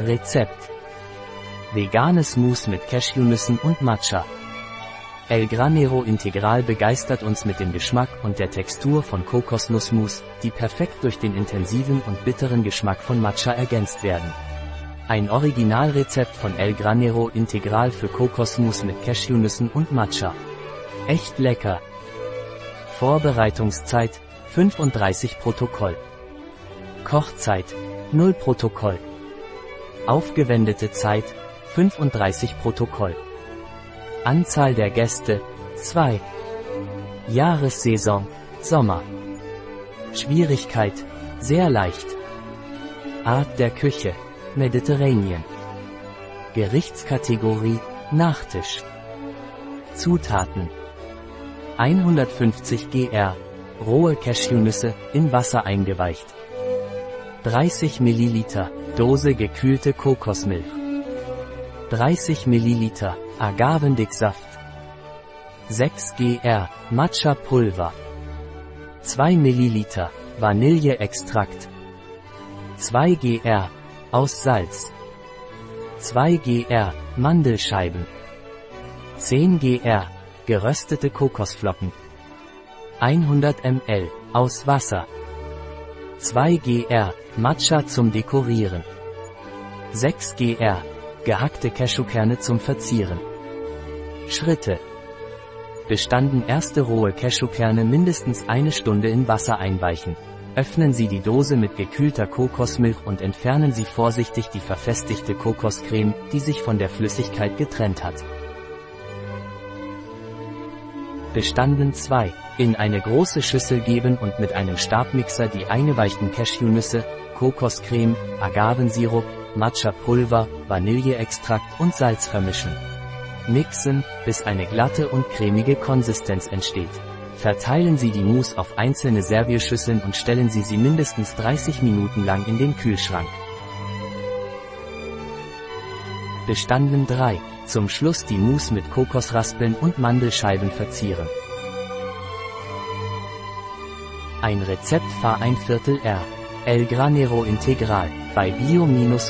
Rezept. Veganes Mousse mit Cashewnüssen und Matcha. El Granero Integral begeistert uns mit dem Geschmack und der Textur von Kokosnussmus, die perfekt durch den intensiven und bitteren Geschmack von Matcha ergänzt werden. Ein Originalrezept von El Granero Integral für Kokosmus mit Cashewnüssen und Matcha. Echt lecker. Vorbereitungszeit 35 Protokoll. Kochzeit 0 Protokoll. Aufgewendete Zeit 35 Protokoll. Anzahl der Gäste 2. Jahressaison Sommer. Schwierigkeit sehr leicht. Art der Küche Mediterranean. Gerichtskategorie Nachtisch. Zutaten 150 gr rohe Cashewnüsse in Wasser eingeweicht. 30 ml Dose gekühlte Kokosmilch. 30 ml Agavendicksaft. 6 gr Matcha Pulver. 2 ml Vanilleextrakt. 2 gr aus Salz. 2 gr Mandelscheiben. 10 gr geröstete Kokosflocken. 100 ml aus Wasser. 2 gr Matcha zum Dekorieren. 6 gr gehackte Cashewkerne zum Verzieren. Schritte. Bestanden erste rohe Cashewkerne mindestens eine Stunde in Wasser einweichen. Öffnen Sie die Dose mit gekühlter Kokosmilch und entfernen Sie vorsichtig die verfestigte Kokoscreme, die sich von der Flüssigkeit getrennt hat. Bestanden 2. In eine große Schüssel geben und mit einem Stabmixer die eingeweichten Cashewnüsse, Kokoscreme, Agavensirup, Matcha-Pulver, Vanilleextrakt und Salz vermischen. Mixen, bis eine glatte und cremige Konsistenz entsteht. Verteilen Sie die Mousse auf einzelne Servierschüsseln und stellen Sie sie mindestens 30 Minuten lang in den Kühlschrank. Bestanden 3. Zum Schluss die Mousse mit Kokosraspeln und Mandelscheiben verzieren. Ein Rezept Fahr ein Viertel R. El Granero Integral bei bio-pharma.es